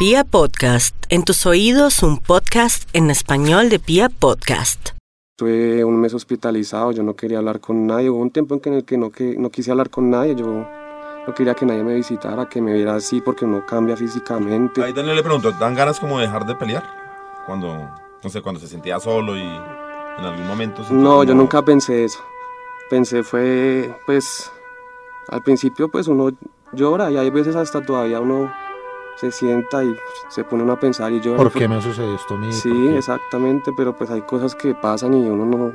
Pia Podcast, en tus oídos un podcast en español de Pia Podcast. Estuve un mes hospitalizado, yo no quería hablar con nadie, hubo un tiempo en el que no, que no quise hablar con nadie, yo no quería que nadie me visitara, que me viera así porque uno cambia físicamente. Ahí Daniel le preguntó, ¿dan ganas como de dejar de pelear? Cuando, no sé, cuando se sentía solo y en algún momento... No, yo como- nunca pensé eso. Pensé fue, pues, al principio pues uno llora y hay veces hasta todavía uno se sienta y se pone uno a pensar y llora. ¿Por qué me sucedió esto a mí? Sí, exactamente, pero pues hay cosas que pasan y uno no,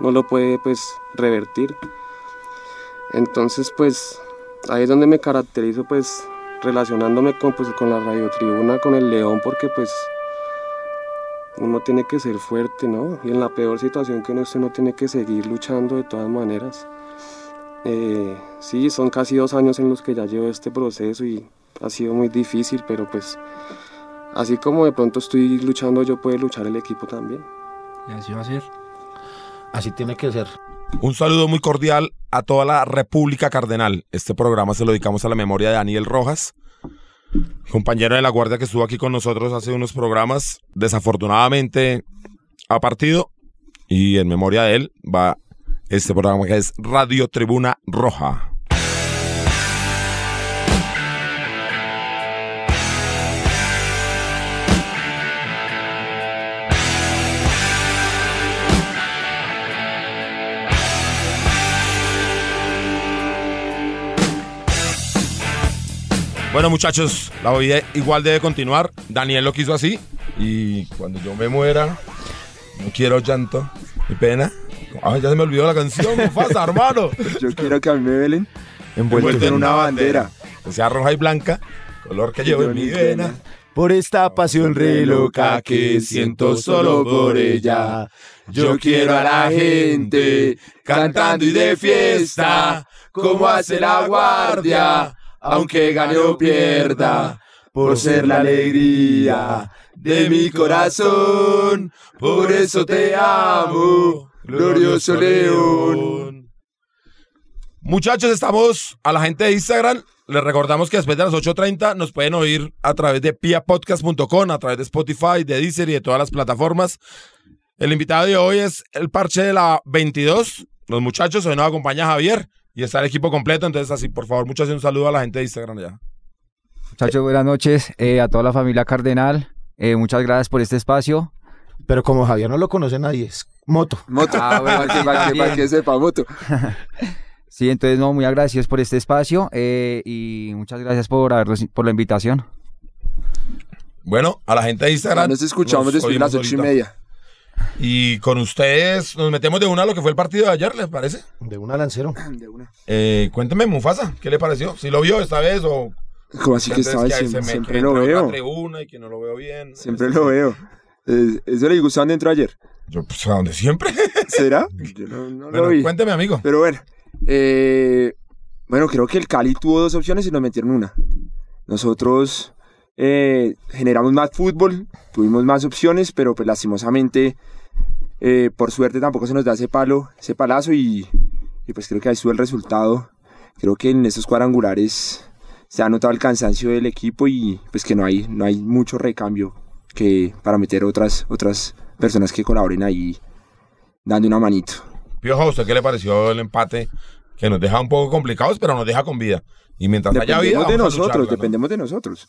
no lo puede pues revertir. Entonces pues ahí es donde me caracterizo pues relacionándome con, pues, con la radiotribuna, con el león, porque pues uno tiene que ser fuerte, ¿no? Y en la peor situación que uno esté, uno tiene que seguir luchando de todas maneras. Eh, sí, son casi dos años en los que ya llevo este proceso y ha sido muy difícil, pero pues así como de pronto estoy luchando, yo puede luchar el equipo también. Y así va a ser. Así tiene que ser. Un saludo muy cordial a toda la República Cardenal. Este programa se lo dedicamos a la memoria de Daniel Rojas, compañero de la Guardia que estuvo aquí con nosotros hace unos programas. Desafortunadamente ha partido y en memoria de él va este programa que es Radio Tribuna Roja. Bueno, muchachos, la vida igual debe continuar. Daniel lo quiso así. Y cuando yo me muera, no quiero llanto ni pena. Ay, ya se me olvidó la canción, Mufasa, hermano. Yo quiero que a mí me velen Envuelto envuelto en una bandera. Que sea roja y blanca, color que llevo en mi vena. Por esta pasión re loca que siento solo por ella. Yo quiero a la gente cantando y de fiesta, como hace la guardia, aunque gane o pierda, por ser la alegría de mi corazón. Por eso te amo, glorioso león. Muchachos, estamos a la gente de Instagram. Les recordamos que después de las 8.30 nos pueden oír a través de piapodcast.com, a través de Spotify, de Deezer y de todas las plataformas. El invitado de hoy es el parche de la 22. Los muchachos, hoy nos acompaña Javier y está el equipo completo. Entonces, así, por favor, muchachos, un saludo a la gente de Instagram ya. Muchachos, buenas noches eh, a toda la familia Cardenal. Eh, muchas gracias por este espacio. Pero como Javier no lo conoce nadie, es moto. Moto, Ah, bueno, para, que, para que- también. para que sepa, moto. Sí, entonces, no, muy agradecidos por este espacio eh, y muchas gracias por, habernos, por la invitación. Bueno, a la gente de Instagram. Nos escuchamos nos después de las ocho y ahorita. media. Y con ustedes nos metemos de una a lo que fue el partido de ayer, ¿les parece? De una lancero. De una. Eh, cuénteme, Mufasa, ¿qué le pareció? ¿Si lo vio esta vez o...? Como así que estaba diciendo, siempre que lo veo. tribuna y que no lo veo bien. Siempre lo veo. Eh, ¿Eso le gustó dónde entró ayer? Yo, pues, ¿a dónde siempre? ¿Será? Yo no, no bueno, lo vi. cuénteme, amigo. Pero bueno, eh, bueno, creo que el Cali tuvo dos opciones y nos metieron una. Nosotros eh, generamos más fútbol, tuvimos más opciones, pero pues lastimosamente, eh, por suerte tampoco se nos da ese palo, ese palazo y, y pues creo que ahí estuvo el resultado. Creo que en estos cuadrangulares se ha notado el cansancio del equipo y pues que no hay, no hay mucho recambio que para meter otras, otras personas que colaboren ahí dando una manito. Piojo, ¿a usted qué le pareció el empate? Que nos deja un poco complicados, pero nos deja con vida. Y mientras haya vida, Dependemos de nosotros, dependemos de nosotros.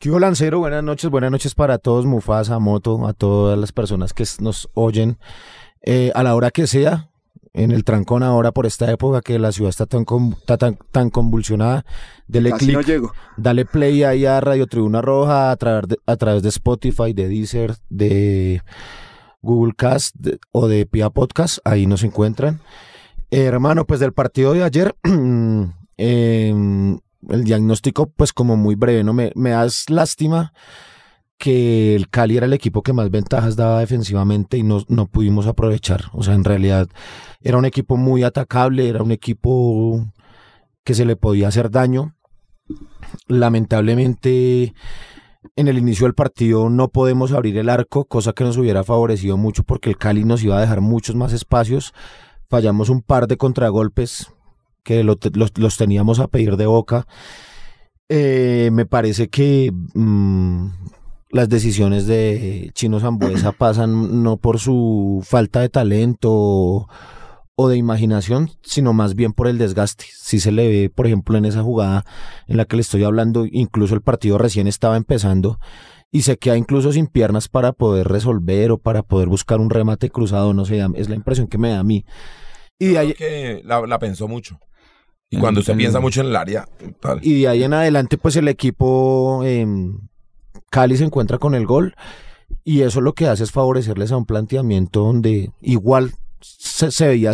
¿Qué hubo, lancero? Buenas noches, buenas noches para todos, Mufasa, Moto, a todas las personas que nos oyen eh, a la hora que sea, en el trancón ahora por esta época que la ciudad está tan, con- está tan, tan convulsionada. Dele Casi clic, no llego. dale play ahí a Radio Tribuna Roja a través de, a través de Spotify, de Deezer, de Google Cast de- o de Pia Podcast, ahí nos encuentran. Eh, hermano, pues del partido de ayer, em, el diagnóstico pues como muy breve, ¿no? Me, me das lástima que el Cali era el equipo que más ventajas daba defensivamente y no, no pudimos aprovechar. O sea, en realidad era un equipo muy atacable, era un equipo que se le podía hacer daño. Lamentablemente, en el inicio del partido no podemos abrir el arco, cosa que nos hubiera favorecido mucho porque el Cali nos iba a dejar muchos más espacios. Fallamos un par de contragolpes que lo los, los teníamos a pedir de boca. Eh, me parece que mm, las decisiones de Chino Zambuesa pasan no por su falta de talento o, o de imaginación, sino más bien por el desgaste. Si se le ve, por ejemplo, en esa jugada en la que le estoy hablando, incluso el partido recién estaba empezando y se queda incluso sin piernas para poder resolver o para poder buscar un remate cruzado, no sé, es la impresión que me da a mí. Y de ahí, que la, la pensó mucho. Y cuando usted piensa mucho en el área, tal. y de ahí en adelante, pues el equipo em, Cali se encuentra con el gol y eso lo que hace es favorecerles a un planteamiento donde igual se, se veía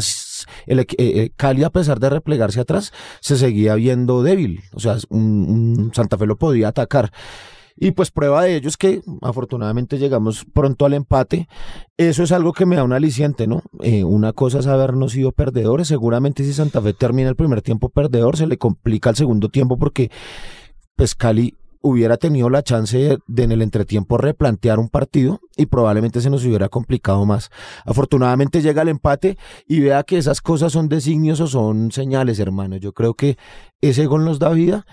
el, eh, eh, Cali a pesar de replegarse atrás se seguía viendo débil, o sea, un, un Santa Fe lo podía atacar. Y pues prueba de ello es que afortunadamente llegamos pronto al empate. Eso es algo que me da un aliciente, ¿no? Eh, una cosa es habernos sido perdedores. Seguramente si Santa Fe termina el primer tiempo perdedor, se le complica el segundo tiempo porque pues Cali hubiera tenido la chance de, de en el entretiempo replantear un partido y probablemente se nos hubiera complicado más. Afortunadamente llega el empate y vea que esas cosas son designios o son señales, hermano. Yo creo que ese gol nos da vida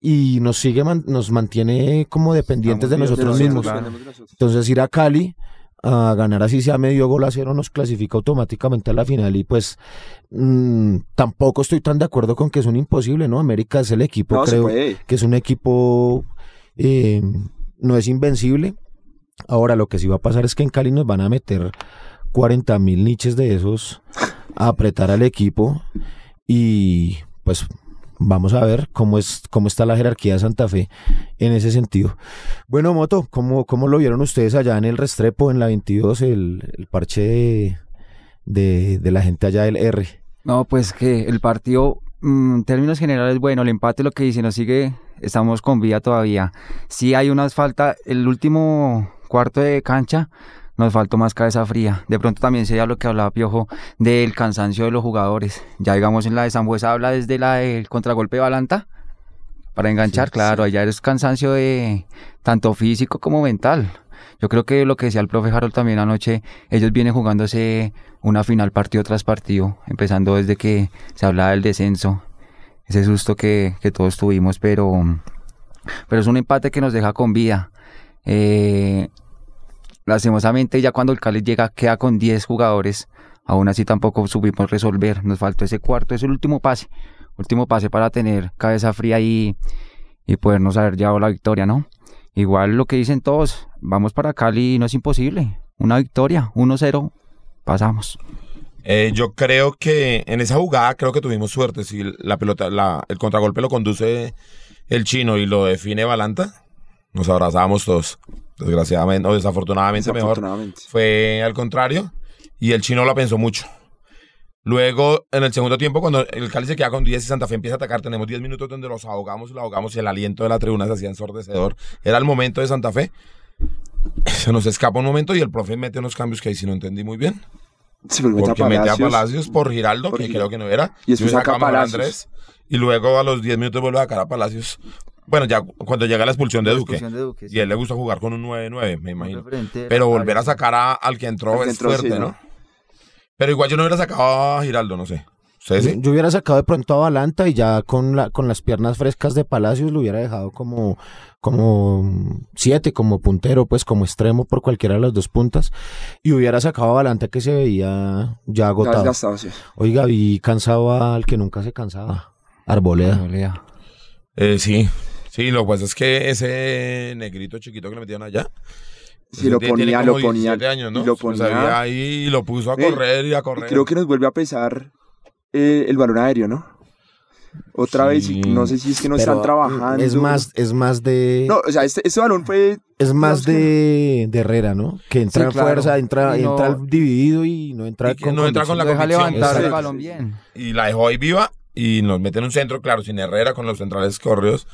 y nos sigue, man- nos mantiene como dependientes de nosotros mismos. claro. Entonces ir a Cali a ganar así sea medio gol a cero nos clasifica automáticamente a la final y pues mm, tampoco estoy tan de acuerdo con que es un imposible, ¿no? América es el equipo, No, creo que es un equipo, eh, no es invencible. Ahora lo que sí va a pasar es que en Cali nos van a meter 40 mil niches de esos a apretar al equipo y pues vamos a ver cómo es cómo está la jerarquía de Santa Fe en ese sentido. Bueno, Moto, ¿cómo, cómo lo vieron ustedes allá en el Restrepo, en la 22, el, el parche de, de, la gente allá del R? No, pues que el partido, mm, en términos generales, bueno, el empate lo que dice, nos sigue, estamos con vida todavía. Sí hay unas falta, el último cuarto de cancha nos faltó más cabeza fría. De pronto también sería lo que hablaba Piojo del cansancio de los jugadores. Ya digamos en la de Zambuesa habla desde la del contragolpe de Balanta para enganchar, Sí, claro, allá es cansancio de tanto físico como mental. Yo creo que lo que decía el profe Harold también anoche, ellos vienen jugándose una final partido tras partido, empezando desde que se hablaba del descenso, ese susto que, que todos tuvimos, pero, pero es un empate que nos deja con vida. Eh, lastimosamente ya cuando el Cali llega queda con 10 jugadores, aún así tampoco supimos resolver, nos faltó ese cuarto, es el último pase, último pase para tener cabeza fría y, y podernos haber llevado la victoria, ¿no? Igual lo que dicen todos, vamos para Cali no es imposible, una victoria, 1-0, pasamos. Eh, yo creo que en esa jugada creo que tuvimos suerte. Si la pelota, el contragolpe lo conduce el chino y lo define Balanta, nos abrazábamos todos. Desgraciadamente, o desafortunadamente mejor. Desafortunadamente. Fue al contrario y el chino la pensó mucho. Luego, en el segundo tiempo, cuando el Cali se queda con 10 y Santa Fe empieza a atacar, tenemos 10 minutos donde los ahogamos y los ahogamos y el aliento de la tribuna se hacía ensordecedor. Era el momento de Santa Fe. Se nos escapa un momento y el profe mete unos cambios que ahí sí no entendí muy bien. Vuelve Porque a mete a Palacios. Palacios por Por Giraldo, que Giraldo. creo que no era. Y después saca a Palacios. Y luego a los 10 minutos vuelve a sacar a Palacios. Bueno, ya cuando llega la expulsión de La Duque. expulsión de Duque, sí. Y a él le gusta jugar con un 9-9, me imagino. Pero volver a sacar a- al que entró Al que es entró, fuerte, sí, ¿no? ¿no? Pero igual yo no hubiera sacado a Giraldo, no sé. ¿Ustedes sí? Yo hubiera sacado de pronto a Balanta y ya con, la, con las piernas frescas de Palacios lo hubiera dejado como, como siete, como puntero, pues como extremo por cualquiera de las dos puntas. Y hubiera sacado a Balanta que se veía ya Ya agotado. desgastado, sí. Oiga, vi cansado al que nunca se cansaba. Arboleda. Arboleda. Eh, sí. Sí, lo que pasa es que ese negrito chiquito que le metieron allá. Sí, ese lo tiene ponía, como lo ponía, 17 años, ¿no? y lo ponía. había ahí y lo puso a Ey, correr y a Y correr. creo que nos vuelve a pesar eh, el balón aéreo, ¿no? Otra vez, Sí. no sé si es que no Pero, están trabajando. Es más, es más de. No, o sea, este, este balón fue. es más de, de Herrera, ¿no? Que entra Sí, en claro. fuerza, entra, no- entra dividido y no entra Y que no entra con la deja levantar el balón bien. y la dejó ahí viva y nos mete en un centro, claro, sin Herrera, con los centrales corridos.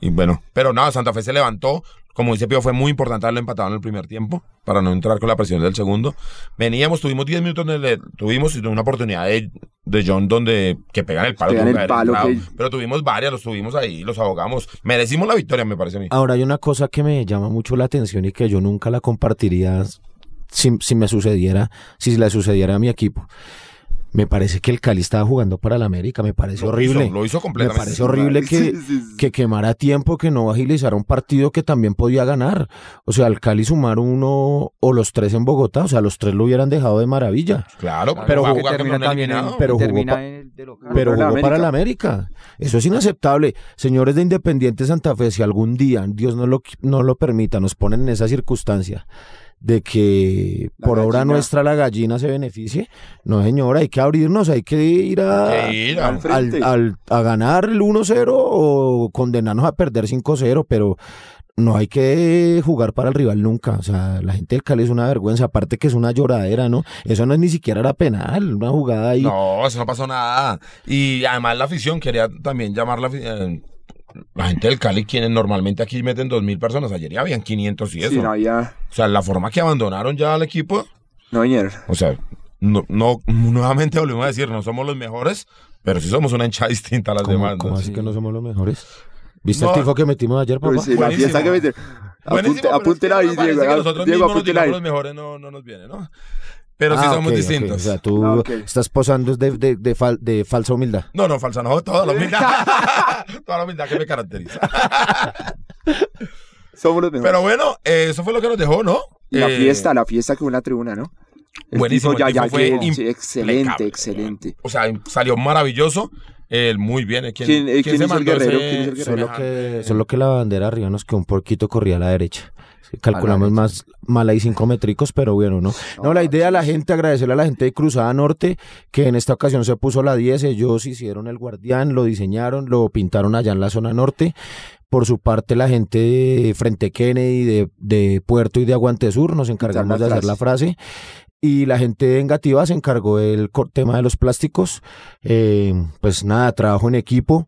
Y bueno, pero nada, Santa Fe se levantó. Como dice Pío, fue muy importante haberlo empatado en el primer tiempo para no entrar con la presión del segundo. Veníamos, tuvimos 10 minutos, donde tuvimos una oportunidad de, de John donde que pegan el palo. Pegan el palo, entrado. que- Pero tuvimos varias, los tuvimos ahí, los ahogamos. Merecimos la victoria, me parece a mí. Ahora hay una cosa que me llama mucho la atención y que yo nunca la compartiría si, si me sucediera, si le sucediera a mi equipo. Me parece que el Cali estaba jugando para el América, me parece Lo horrible. hizo, lo hizo me completamente. parece horrible que, Sí, sí, sí. que quemara tiempo, que no agilizara un partido que también podía ganar. O sea, al Cali sumar uno o los tres en Bogotá, o sea, los tres lo hubieran dejado de maravilla. Claro, Pero jugó- también pero jugó pa- el. Pero para la para el. América. Eso es inaceptable. Señores de Independiente Santa Fe, si algún día, Dios no lo, no lo permita, nos ponen en esa circunstancia de que La por obra gallina. nuestra la gallina se beneficie, no señor, hay que abrirnos, hay que ir a, Que ir al a- frente. al- al- a ganar el 1-0 o condenarnos a perder 5-0, pero no hay que jugar para el rival nunca. O sea, la gente del Cali es una vergüenza, aparte que es una lloradera, ¿no? Eso no es ni siquiera era penal, una jugada ahí. No, eso no pasó nada. Y además la afición quería también llamar la, afi- eh, la gente del Cali, quienes normalmente aquí meten dos mil personas. Ayer ya habían 500 y eso. Sí, no había. O sea, la forma que abandonaron ya al equipo, No vinieron. o sea, no, no nuevamente volvemos a decir, no somos los mejores, pero sí somos una hinchada distinta a las ¿Cómo, demás. cómo ¿no? así que no somos los mejores? ¿Viste No. el tifo que metimos ayer, papá? Pues, sí, la fiesta que me Buenísimo, Apunte, ahí, Diego. que nosotros Diego, mismos nos apúntela digamos ahí. los mejores no, no nos viene, ¿no? Pero sí Ah, somos ok, ok. distintos. O sea, tú Ah, estás posando de, de, de, fal- de falsa humildad. No, no, falsa, no, toda la humildad. toda la humildad que me caracteriza. Somos los mejores. Pero bueno, eh, eso fue lo que nos dejó, ¿no? la Eh, fiesta, la fiesta que hubo en la tribuna, ¿no? El Buenísimo, ya, el ya, fue sí, excelente, excelente. O sea, salió maravilloso. El muy bien. ¿eh? ¿Quién, ¿Quién- quién se hizo el guerrero? ese ¿Quién hizo el guerrero? Solo que, solo que la bandera arriba nos quedó un poquito corrida a la derecha. Calculamos más mal ahí cinco métricos, pero bueno, ¿no? No, la idea a la gente, agradecerle a la gente de Cruzada Norte, que en esta ocasión se puso la 10, ellos hicieron el guardián, lo diseñaron, lo pintaron allá en la zona norte. Por su parte, la gente de Frente Kennedy, de, de Puerto y de Aguante Sur, nos encargamos de hacer la frase. Y la gente de Engativa se encargó del tema de los plásticos. Eh, pues nada, trabajo en equipo.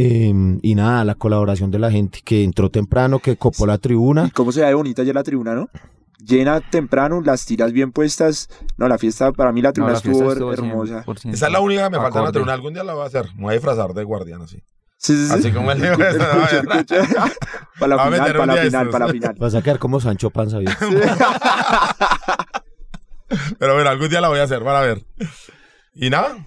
Eh, y nada, la colaboración de la gente que entró temprano, que copó la ¿Y tribuna. cómo se ve bonita ayer la tribuna, no? Llena temprano, las tiras bien puestas. No, la fiesta, para mí la No, tribuna la fiesta estuvo, estuvo hermosa. 100%. Esa es la única que me falta en la tribuna. Algún día la voy a hacer. Me voy a disfrazar de guardián así. Sí, sí, sí. Así como el Escucha, escucha. Para Va a la final, para la final, para la final. Vas a quedar como Sancho Panza. Pero bueno, algún día la voy a hacer, para ver. Y nada,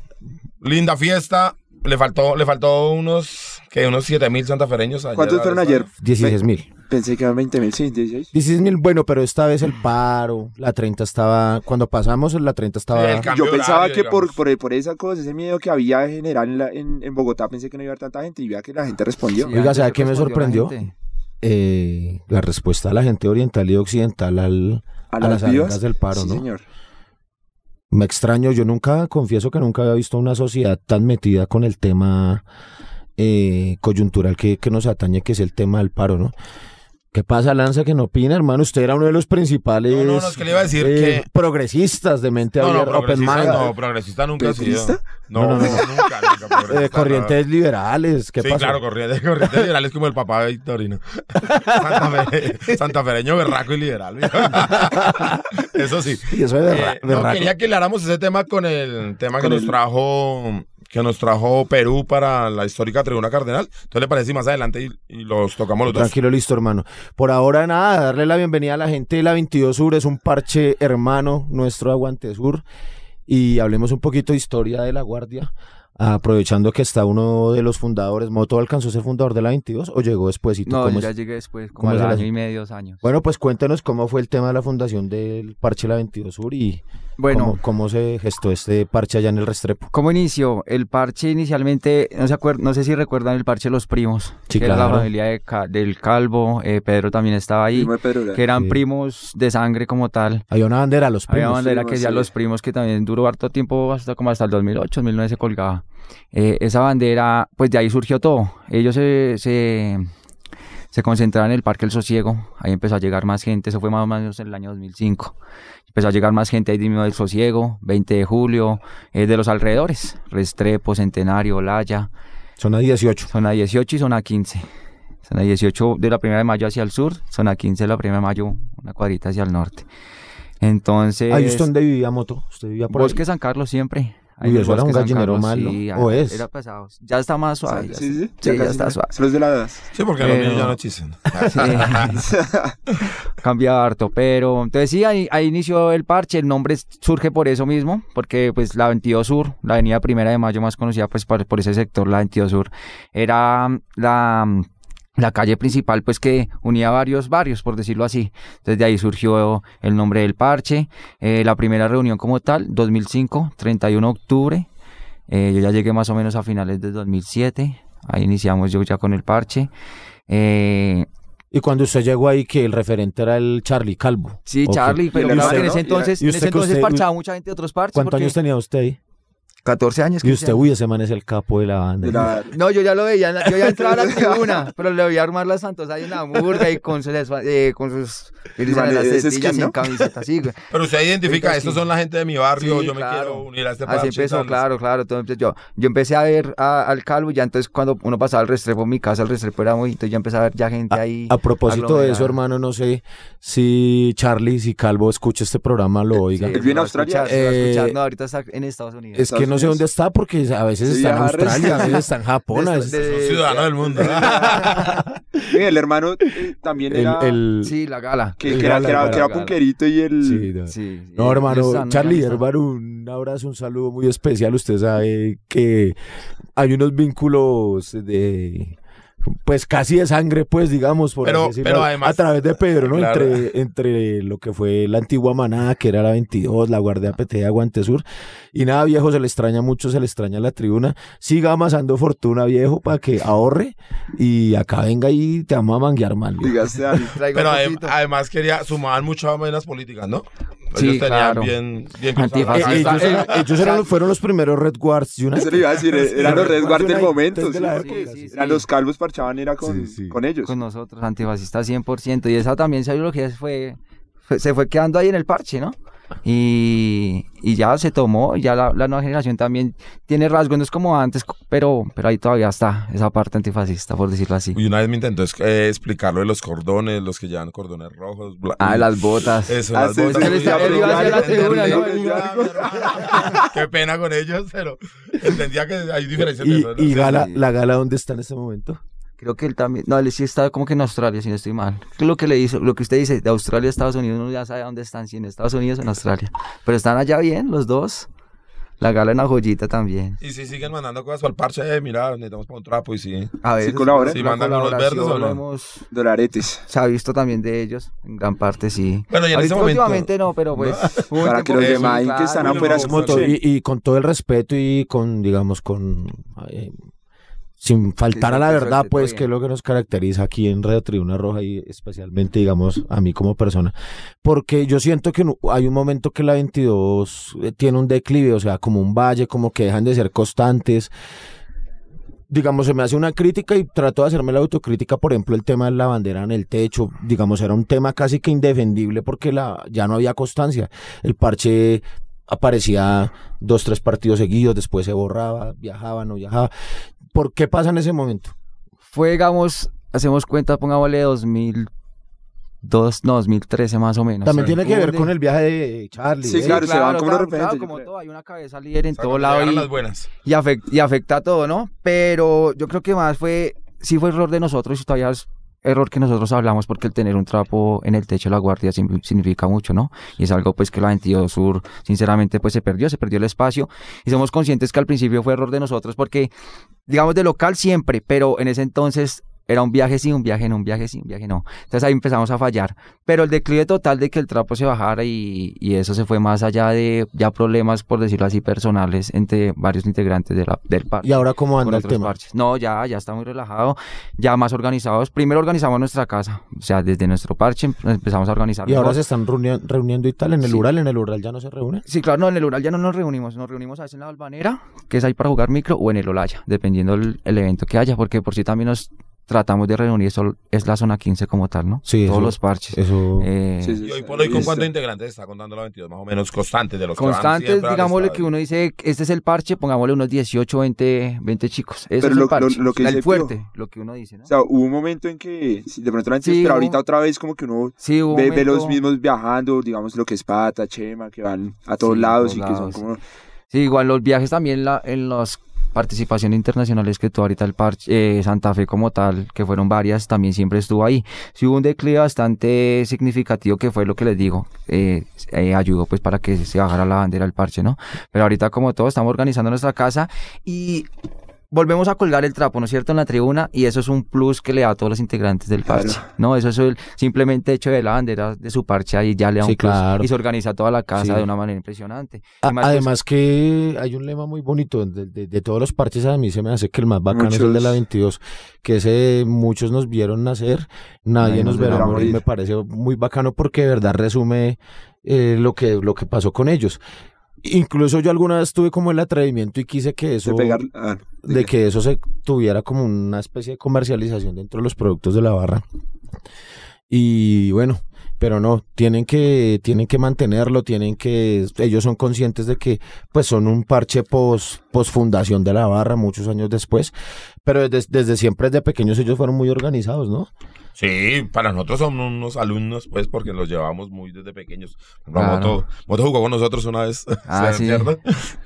linda fiesta. Le faltó, le faltó unos, que unos 7 mil santafereños ayer. ¿Cuántos fueron ayer? 16 mil. Pensé que eran 20 mil, sí, 16. 16 mil, bueno, pero esta vez el paro, la 30 estaba, cuando pasamos la 30 estaba... El Yo pensaba horario, que por, por, por esa cosa, ese miedo que había general en, la- en, en Bogotá, pensé que no iba a haber tanta gente y vea que la gente respondió. Sí, Oiga, antes ¿sabe qué me la sorprendió? gente. eh, la respuesta de la gente oriental y occidental al, A a las las del paro, sí, ¿no? señor. Me extraño, yo nunca, confieso que nunca había visto una sociedad tan metida con el tema eh, coyuntural que, que nos atañe, que es el tema del paro, ¿no? ¿Qué pasa, Lanza, que no opina, hermano? Usted era uno de los principales No, no, no, es que le iba a decir eh, que- progresistas de mente No, no, abierta, open mind, no, progresista nunca ha sido. ¿Progresista? No, No, no, no, no. nunca, nunca. progresista, eh, corrientes liberales, ¿qué sí, pasa? claro, corriente, corriente liberal es como el papá de Victorino. Santa Fe- santafereño, berraco y liberal. Eso sí. Y eso de berra- Eh, no, berraco. quería que habláramos ese tema con el tema que nos trajo que nos trajo Perú para la histórica tribuna cardenal. Entonces le parece más adelante y, los tocamos los dos. Tranquilo, listo, hermano. Por ahora nada, darle la bienvenida a la gente de la 22 Sur, es un parche hermano nuestro Aguante Sur. Y hablemos un poquito de historia de la Guardia, aprovechando que está uno de los fundadores. ¿Moto alcanzó a ser fundador de la 22 o llegó después? No, ¿Cómo yo ya es? llegué después, como al año asunto? y medio, dos años. Bueno, pues cuéntenos cómo fue el tema de la fundación del parche La 22 Sur y Bueno, cómo, cómo se gestó este parche allá en el Restrepo. ¿Cómo inició? El parche inicialmente, no, se acuer- no sé si recuerdan el parche de los primos, Sí, que era la familia de Ca- del Calvo, eh, Pedro también estaba ahí, Pedro que eran Sí. primos de sangre como tal. Había una bandera, los Había primos. bandera primos, que decía sí. los primos que también duró harto tiempo, hasta como hasta el 2008, 2009 se colgaba. Eh, esa bandera, pues de ahí surgió todo. Ellos se, se, se concentraron en el Parque El Sosiego, ahí empezó a llegar más gente, eso fue más o menos en el año 2005. Empezó a llegar más gente ahí mismo del Sosiego, 20 de julio, eh, de los alrededores, Restrepo, Centenario, Olaya, Zona 18. zona 18 y zona 15. Zona 18 de la primera de mayo hacia el sur, zona 15 de la primera de mayo, una cuadrita hacia el norte. Entonces... Ahí usted donde vivía, Moto. Usted vivía por ahí. Bosque San Carlos siempre. Hay el eso era un gallinero Carlos, malo, sí, ¿o es? Era pesado. Ya está más suave. ya Sí, está- sí, sí, ya está suave. Son los de la edad. Sí, porque los Pero- niños ya no chisen. Sí. Cambia harto, pero entonces sí, ahí, ahí inició el parche, el nombre surge por eso mismo, porque pues la 22 Sur, la avenida Primera de Mayo más conocida pues por, por ese sector, la 22 Sur, era la, la calle principal pues que unía varios barrios, por decirlo así. Entonces de ahí surgió el nombre del parche, Eh, la primera reunión como tal, 2005, 31 de octubre, Eh, yo ya llegué más o menos a finales del 2007, ahí iniciamos yo ya con el parche. Eh, Y cuando usted llegó ahí, que el referente era el Charlie Calvo. Sí. Charlie, pero claro en ese entonces, ¿Y en ese entonces usted- parchaba mucha gente de otros parches. ¿Cuántos años tenía usted ahí? 14 años. Y 15 usted, años. uy, ese man es el capo de la banda. De la- No, yo ya lo veía, yo ya entraba a la tribuna, pero le veía armar las santos ahí en la murga y con sus, eh, con sus Vale, las sin ¿no? camiseta, sí, güey. Pero usted identifica, Entonces, estos sí. son la gente de mi barrio, Sí, yo me claro. quiero unir a este. Así empezó, claro, claro. Entonces yo, yo empecé a ver a- al calvo y ya entonces cuando uno pasaba al restrepo, en mi casa el restrepo era muy, entonces yo empecé a ver ya gente ahí. A propósito de eso, hermano, no sé si Charlie, si Calvo escucha este programa, lo oiga. Sí, Él vive en lo va a Australia. escuchar. Eh, No, ahorita está en Estados Unidos. Es que no sé dónde está porque a veces Sí, está en Australia, a veces está en Japón. a De- veces- de- Es un ciudadano del mundo. Mira, el hermano eh, también el, era... el- Sí, la gala. que, era, gala, que era, el que era gala. punquerito y el... sí, no. Sí. No, hermano, están, Charlie, hermano, un abrazo, un saludo muy especial. Usted sabe que hay unos vínculos de, pues casi de sangre, pues digamos, por Pero- decirlo, pero además- a través de Pedro, ¿no? Claro. Entre, entre lo que fue la antigua manada, que era la 22, la Guardia PT de Aguante Sur. Y nada, viejo, se le extraña mucho, se le extraña la tribuna. Siga amasando fortuna, viejo, para que ahorre y acá venga y te vamos a manguear mal. algo. Traigo Pero un adem- poquito. además quería, sumaban mucho a las políticas, ¿no? Sí, Ellos tenían claro. bien, bien Antifascista. cruzadas. Eh, ellos, eran- ellos fueron los primeros Red Guards United. Eso le iba a decir, eran los Red Guard del momento. desde sí, sí, sí. Eran los calvos parchaban, era con, Sí, sí. con ellos. con nosotros, antifascistas 100%. Y esa también, esa ideología se fue, fue- se fue quedando ahí en el parche, ¿no? Y, y ya se tomó, y ya la, la nueva generación también tiene rasgos, no es como antes, pero, pero ahí todavía está esa parte antifascista, por decirlo así. Y una vez me intentó es- eh, explicar lo de los cordones, los que llevan cordones rojos. bla- Ah, las botas. Eso, Ah, las sí, botas. Qué pena con ellos, pero entendía que hay diferencias de Y, eso. ¿no? y Gala, la Gala, ¿dónde está en este momento? Creo que él también, no, él sí está como que en Australia, si no estoy mal. Lo que le hizo, lo que usted dice, de Australia a Estados Unidos, uno ya sabe dónde están, si en Estados Unidos o en Australia. Pero están allá bien, los dos. La gala en la joyita también. Y si siguen mandando cosas el parche, eh, mira, necesitamos para un trapo y sí. A ver, Sí colabora. Sí, la mandan colaboración verdes o no. hemos- Dolaretes. se ha visto también de ellos, en gran parte sí. Bueno, y en Ahorita ese momento. últimamente no, pero pues... un Para que los demás que están afuera no, y, y con todo el respeto y con, digamos, con... eh, sin faltar a la verdad, pues, que es lo que nos caracteriza aquí en Radio Tribuna Roja y especialmente, digamos, a mí como persona. Porque yo siento que hay un momento que la 22 eh, tiene un declive, o sea, como un valle, como que dejan de ser constantes. Digamos, se me hace una crítica y trato de hacerme la autocrítica, por ejemplo, el tema de la bandera en el techo, digamos, era un tema casi que indefendible porque la, ya no había constancia. El parche aparecía dos, tres partidos seguidos, después se borraba, viajaba, no viajaba. ¿Por qué pasa en ese momento? Fue, digamos, hacemos cuenta, pongámosle 2002, no, 2013 más o menos. También tiene que ver con el viaje de Charlie. Sí, ¿eh? claro, se van como los referentes, claro, como todo, hay una cabeza líder en O sea, todo lado y, las buenas. y, afec- y afecta a todo, ¿no? Pero yo creo que más fue, sí fue error de nosotros y todavía es error que nosotros hablamos porque el tener un trapo en el techo de la guardia significa mucho, ¿no? Y es algo pues que la 22 Sur sinceramente pues se perdió, se perdió el espacio y somos conscientes que al principio fue error de nosotros porque digamos de local siempre, pero en ese entonces era un viaje sí, un viaje no, un viaje sí, un viaje no. Entonces ahí empezamos a fallar. Pero el declive total de que el trapo se bajara y, y eso se fue más allá de ya problemas, por decirlo así, personales entre varios integrantes de la, del parche. ¿Y ahora cómo anda el tema? parches. No, ya, ya está muy relajado, ya más organizados. Primero organizamos nuestra casa, o sea, desde nuestro parche em- empezamos a organizar. Y ahora se están reuni- reuniendo y tal en el Sí. Ural, en el Ural ya no se reúne. Sí, claro, no, en el Ural ya no nos reunimos, nos reunimos a veces en la Albanera, que es ahí para jugar micro, o en el Olaya, dependiendo el, el evento que haya, porque por si también nos tratamos de reunir, eso es la zona 15 como tal, ¿no? Sí, Todos eso- los parches. Eso. Eh, Sí, sí, Y hoy por hoy, ¿con cuántos integrantes está contando la 22? Más o menos constantes de los que van Constantes, al digámosle que uno dice, este es el parche, pongámosle unos 18, 20, 20 chicos. Ese Pero es lo- el parche, lo- lo que el fuerte, lo que uno dice, ¿no? O sea, hubo un momento en que de pronto la antes, Sí, pero hubo- ahorita otra vez como que uno ve, los mismos viajando, digamos lo que es Pata, Chema, que van a todos lados todos y que son como... Sí, igual los viajes también la, en las participaciones internacionales que tuvo ahorita el parche, eh, Santa Fe como tal, que fueron varias, también siempre estuvo ahí. Sí hubo un declive bastante significativo que fue lo que les digo, eh, eh, ayudó pues para que se bajara la bandera del parche, ¿no? Pero ahorita como todo estamos organizando nuestra casa y volvemos a colgar el trapo, ¿no es cierto?, en la tribuna y eso es un plus que le da a todos los integrantes del Claro. parche, ¿no? Eso es el simplemente hecho de la bandera de su parche ahí ya le da un plus claro. y se organiza toda la casa Sí. de una manera impresionante. A- Y más, pues, Además que hay un lema muy bonito, de, de- de todos los parches a mí se me hace que el más bacano es el de la Muchos. 22, que ese muchos nos vieron nacer, nadie Nadie nos nos verá morir. me parece muy bacano porque de verdad resume eh, lo, que, lo que pasó con ellos. Incluso yo alguna vez tuve como el atrevimiento y quise que De eso, pegar, ah, de que eso se tuviera como una especie de comercialización dentro de los productos de la barra. Y bueno, pero no, tienen que, tienen que mantenerlo, tienen que, ellos son conscientes de que pues son un parche pos, pos fundación de la barra muchos años después, pero desde, desde siempre, desde pequeños ellos fueron muy organizados, ¿no? Sí, para nosotros son unos alumnos, pues, porque los llevamos muy desde pequeños. Claro. Moto, Moto jugó con nosotros una vez, Ah, sí.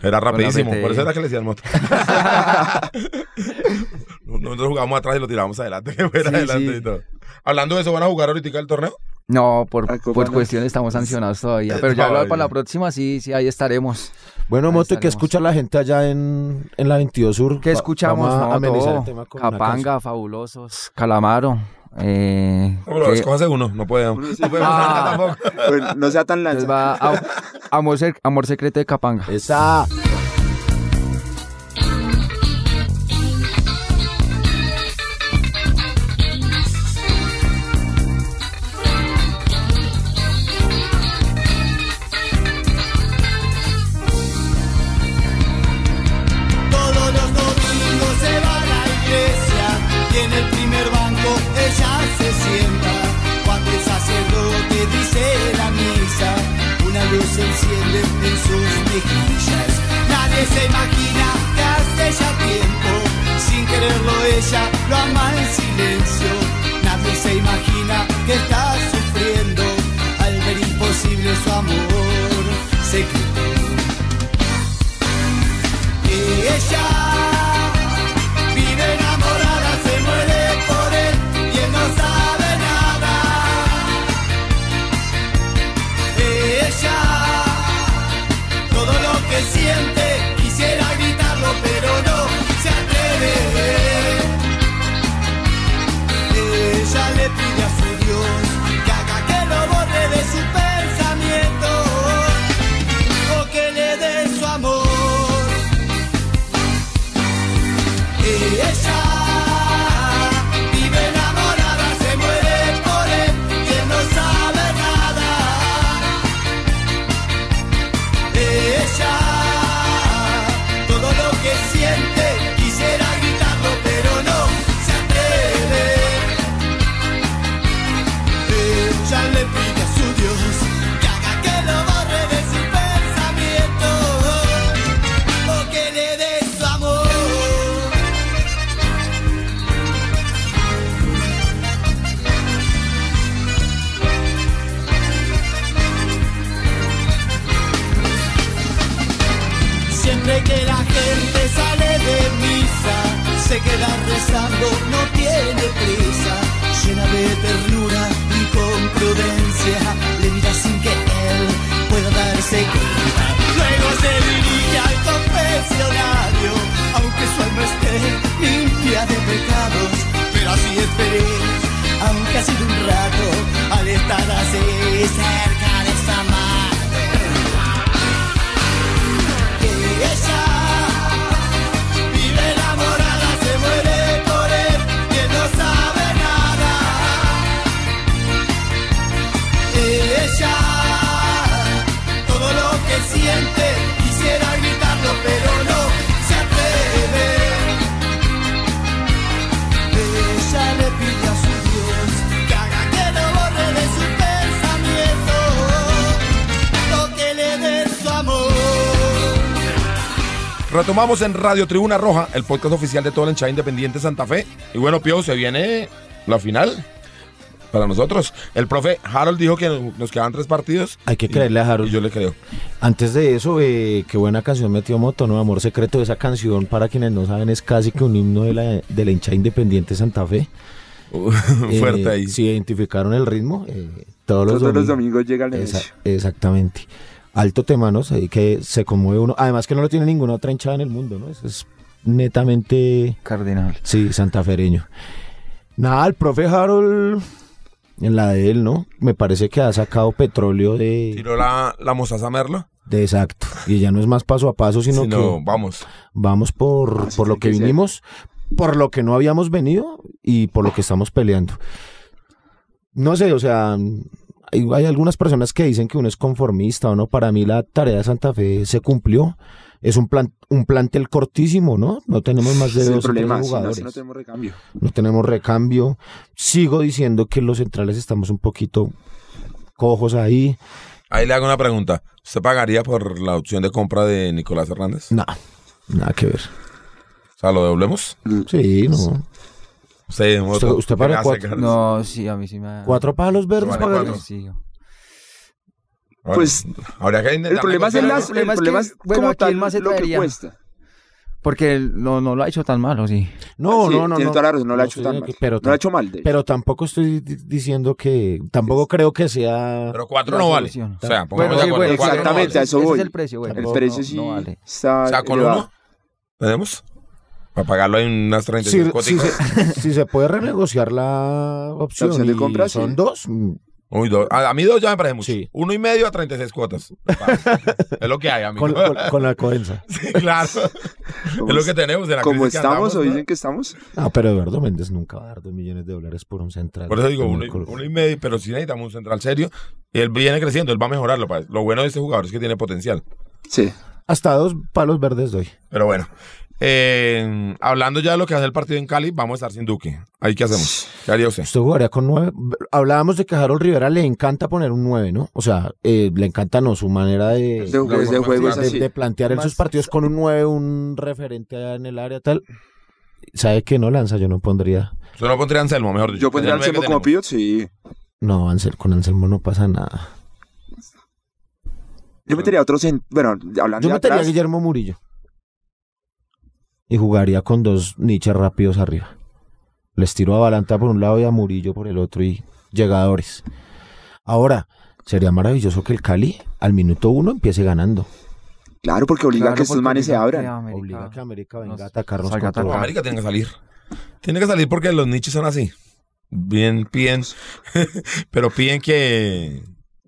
Era rapidísimo, por eso era que le decían Moto. nosotros jugábamos atrás y lo tirábamos adelante, que fuera Sí, adelante sí. y todo. Hablando de eso, ¿van a jugar ahorita el torneo? No, por, Ah, ¿cómo por no? cuestión estamos sancionados todavía. Pero ya para la próxima sí, sí, ahí estaremos. Bueno, Ahí Moto, ¿y ¿qué escucha la gente allá en, en la 22 Sur? ¿Qué escuchamos? vamos a No, amenizar todo. el tema con una Capanga, Fabulosos, Calamaro. Eh, No, pero que- escójase uno, no Ah. tampoco. Pues, no sea tan lanza. va a- amor, Amor Secreto de Capanga. Esa. Retomamos en Radio Tribuna Roja, el podcast oficial de todo el hinchada independiente Santa Fe. Y bueno, Pío, se viene la final. para nosotros. El profe Harold dijo que nos quedaban tres partidos. Hay que y- creerle a Harold. Y yo le creo. Antes de eso, eh, qué buena canción metió Moto, ¿no? Amor Secreto. Esa canción, para quienes no saben, es casi que un himno de la, de la hincha independiente Santa Fe. Eh, Fuerte ahí. Si identificaron el ritmo, eh, todos los Todos los domingos. domingos llega el Esa- exactamente. Alto tema, ¿no? Ahí que se conmueve uno. Además que no lo tiene ninguna otra hinchada en el mundo, ¿no? Eso es netamente, Cardenal. sí, santafereño. Nada, el profe Harold, en la de él, ¿no? Me parece que ha sacado petróleo de... Tiró la, la Merlo. de exacto. Y ya no es más paso a paso, sino Si no, que vamos. vamos por, Así por lo que vinimos, por lo que no habíamos venido y por lo que estamos peleando. No sé, o sea, hay, hay algunas personas que dicen que uno es conformista o no. Para mí la tarea de Santa Fe se cumplió. Es un plan, un plantel cortísimo, ¿no? No tenemos más de dos problema, si no, jugadores. si no tenemos recambio. no tenemos recambio. Sigo diciendo que los centrales estamos un poquito cojos ahí. Ahí le hago una pregunta. ¿Usted pagaría por la opción de compra de Nicolás Hernández? Nada, nada que ver. O sea, ¿lo devolvemos? Sí, no. Sí, Usted- usted paga cuatro. No, sí, a mí sí me... Cuatro palos verdes Vale, pagaría. cuatro. Sí. Pues, habría que El problema es, el, el es problema que, es bueno, como aquí tal más se lo que cuesta. Porque no, no lo ha hecho tan mal, ¿o sí? No, Sí, no, no. tiene no. toda la razón, no lo ha hecho tan mal. que- Pero, no lo ha hecho mal. de hecho. pero tampoco estoy di- diciendo que. Tampoco creo que sea. Pero cuatro no vale. solución. O sea, Bueno, sí, bueno, cuatro no exactamente, vale. a eso Ese voy. es el precio, bueno. el precio no, sí no vale. está O sea, con uno, ¿tenemos? Para pagarlo en unas Si, 36 si cuoticas. se, si se puede renegociar la opción, opción de y compra, son sí. dos, mm, Uy, dos. A, a mí dos ya me parece mucho. Sí. Uno y medio a 36 cuotas. es lo que hay, amigo. con, con- con la coenza. Sí, claro. Como es lo que tenemos de la Como crisis que estamos andamos, o ¿no? dicen que estamos. No, pero Eduardo Méndez nunca va a dar dos millones de dólares por un central. Por eso digo, uno, y- uno y medio, pero si necesitamos un central serio. Él viene creciendo, él va a mejorarlo. Lo bueno de este jugador es que tiene potencial. Sí. Hasta dos palos verdes doy. Pero bueno, eh, hablando ya de lo que hace el partido en Cali, vamos a estar sin Duque. ¿Ahí qué hacemos? ¿Qué haría usted? Usted jugaría con nueve. Hablábamos de que a Harold Rivera le encanta poner un nueve, ¿no? O sea, eh, le encanta no su manera de, Ese juego, ese juego es de, así. de plantear en sus partidos con un 9, un referente allá en el área tal. ¿Sabe que no lanza? Yo no pondría. Usted no pondría a Anselmo, mejor dicho. Yo pondría nueve Anselmo como pivot, sí. No, Ansel, con Anselmo no pasa nada. Yo metería otro cent... Bueno, hablando Yo de metería a atrás, Guillermo Murillo. Y jugaría con dos niches rápidos arriba. Les tiro a Balanta por un lado y a Murillo por el otro y llegadores. Ahora, sería maravilloso que el Cali al minuto uno empiece ganando. Claro, porque obliga a que estos manes se abran. América- Obliga a que América venga nos a atacarnos con a todo. América tiene que salir. Tiene que salir porque los nichos son así. Bien, piden. pero piden que.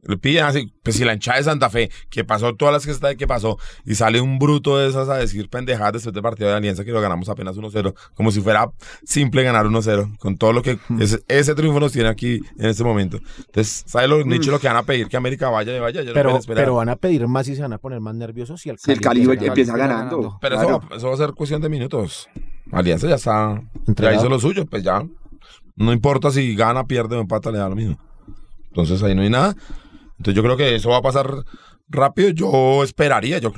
Le piden así. Pues si la hinchada de Santa Fe, que pasó todas las que está que pasó, y sale un bruto de esas a decir pendejadas después del partido de Alianza que lo ganamos apenas 1-0, como si fuera simple ganar 1-0, con todo lo que ese, ese triunfo nos tiene aquí en este momento. Entonces, ¿sabe los nichos lo que van a pedir? Que América vaya y vaya. no Pero, esperar. pero van a pedir más y se van a poner más nerviosos si el Si Cali, el Cali empieza empieza, ganando. ganando. ganando. Pero claro. eso, va, eso va a ser cuestión de minutos. Alianza ya está. Entregado. Ya hizo lo suyo, pues ya. No importa si gana, pierde o empata, le da lo mismo. Entonces ahí no hay nada. Entonces yo creo que eso va a pasar rápido. Yo esperaría, yo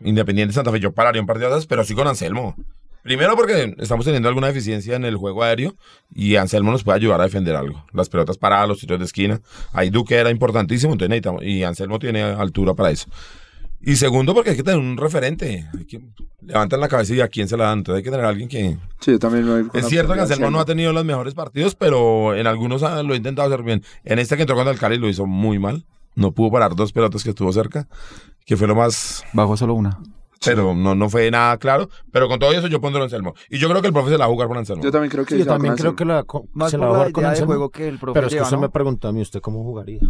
Independiente de Santa Fe, yo pararía un partido de esas, pero sí con Anselmo. Primero porque estamos teniendo alguna deficiencia en el juego aéreo y Anselmo nos puede ayudar a defender algo. Las pelotas paradas, los tiros de esquina. Ahí Duque era importantísimo, entonces necesitamos, y Anselmo tiene altura para eso. Y segundo porque hay que tener un referente. Hay que levantar la cabeza y a quién se la dan. Entonces hay que tener a alguien que, Sí, yo también voy con es cierto que Anselmo no ha tenido los mejores partidos, pero en algunos lo ha intentado hacer bien. En este que entró contra el Cali lo hizo muy mal. No pudo parar dos pelotas que estuvo cerca, que fue lo más... Bajó solo una. Pero no, no fue nada claro. Pero con todo eso yo pondré a Anselmo. Y yo creo que el profe se la va a jugar con Anselmo. Yo también creo que Sí, yo también creo que la, Más se por la va a jugar con idea de Anselmo. juego que el profe Pero es que lleva, usted me preguntó a mí, ¿usted cómo jugaría?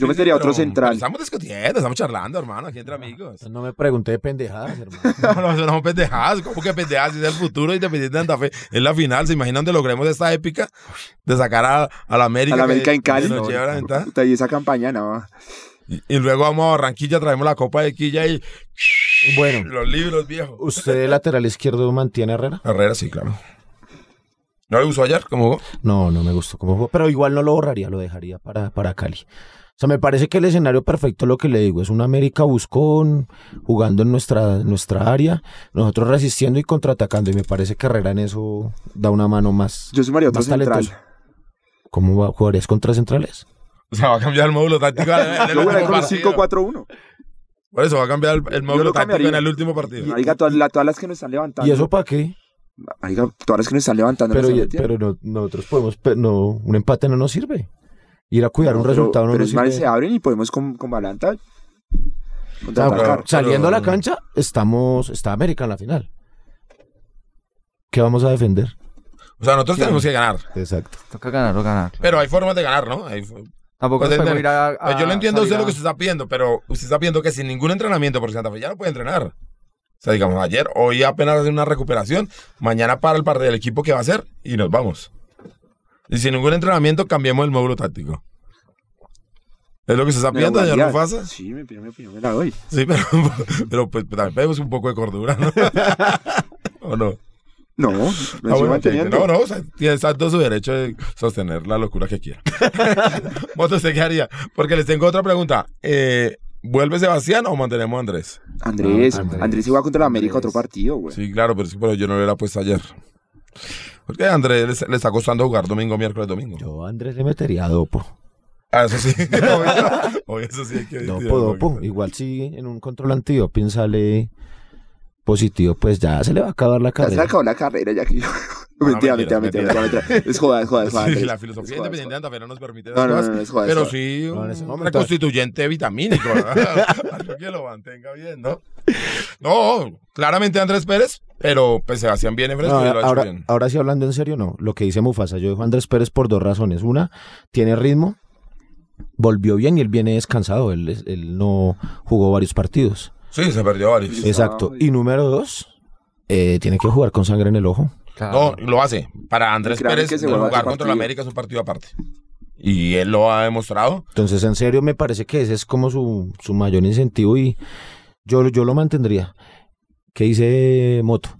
Yo metería pero- otro central. Estamos discutiendo, estamos charlando, hermano, aquí entre amigos. No me pregunté de pendejadas, hermano. No, no, no pendejadas. ¿Cómo que pendejadas? Es el futuro Independiente de Santa Fe. Es la final. ¿Se imaginan donde logremos esta épica de sacar a, a la América? A la América que- en Cali. no, no, y esa campaña, no. Y, y luego vamos a Barranquilla, traemos la Copa de Quilla y Bueno, los libros viejos. ¿usted de lateral izquierdo mantiene a Herrera? Herrera, sí, claro. ¿No le gustó ayer? ¿Cómo jugó? No, no me gustó cómo jugó, pero igual no lo borraría, lo dejaría para, para Cali. O sea, me parece que el escenario perfecto, lo que le digo, es un América buscón, jugando en nuestra, nuestra área, nosotros resistiendo y contraatacando, y me parece que Herrera en eso da una mano más. Yo sumaría otro más central. talentoso. ¿Cómo va- jugarías contra centrales? O sea, va a cambiar el módulo táctico en el Yo jugaría último con partido. 5-4-1. Por eso va a cambiar el, el módulo lo táctico en el último partido. Marica, todas, la- todas las que nos están levantando. ¿Y eso para qué? Marica, todas las que nos están levantando. Pero, nos están pero no- nosotros podemos, no, un empate no nos sirve. Ir a cuidar un Pero- resultado no pero nos sirve. se abren y podemos con, con Balanta O sea, contraatacar. saliendo a la cancha, estamos, está América en la final. ¿Qué vamos a defender? O sea, nosotros tenemos que ganar. Exacto. Toca ganar o ganar. Pero hay formas de ganar, ¿no? Hay- Tampoco Pues, ir a, pues yo a lo entiendo a usted lo a- que usted está pidiendo, pero usted está pidiendo que sin ningún entrenamiento, porque Santa Fe ya no puede entrenar. O sea, digamos, ayer, hoy apenas hace una recuperación, mañana para el partido del equipo que va a hacer y nos vamos. Y sin ningún entrenamiento cambiemos el módulo táctico. ¿Es lo que se está ¿Me la pidiendo, señor? Mufasa? Sí, me pidió mi opinión, me la doy. Sí, pero, pero pues también pedimos un poco de cordura, ¿no? ¿O no? No, me Ah, sigo bueno, manteniendo. no, no, o sea, tiene todo su derecho de sostener la locura que quiera. Moto, ¿usted qué haría? Porque les tengo otra pregunta. Eh, ¿Vuelve Sebastián o mantenemos a Andrés? Andrés, No, Andrés. Andrés, iba contra la América Andrés. otro partido, güey. Sí, claro, pero, sí, pero yo no lo hubiera puesto ayer. Porque a Andrés le, le está costando jugar domingo, miércoles, domingo. Yo a Andrés le metería a Dopo. Ah, eso sí. Obvio, eso sí hay que Dopo, Dopo. Igual si en un control antidoping sale positivo, pues ya se le va a acabar la Ya se le carrera. acabó la carrera ya que yo. Mentira, mentira, mentira, mentira, mentira. Es joda, es joda, es joda. Sí, la filosofía Es joda, es independiente de Fe no nos permite No, no, no, no, es joda, es pero joda. sí un reconstituyente vitamínico. Algo que lo mantenga bien, ¿no? No, claramente Andrés Pérez, pero pues Sebastián viene fresco No, y lo ha hecho ahora, bien. ahora sí hablando en serio, no. Lo que dice Mufasa, yo dejo a Andrés Pérez por dos razones. Una, tiene ritmo, volvió bien y él viene descansado. Él, él no jugó varios partidos. Sí, se perdió varios. Sí. Exacto. Y número dos, eh, tiene que jugar con sangre en el ojo. Claro. No, lo hace. Para Andrés Pérez, que se jugar contra la. América es un partido aparte. Y él lo ha demostrado. Entonces, en serio, me parece que ese es como su, su mayor incentivo y yo, yo lo mantendría. ¿Qué dice Moto?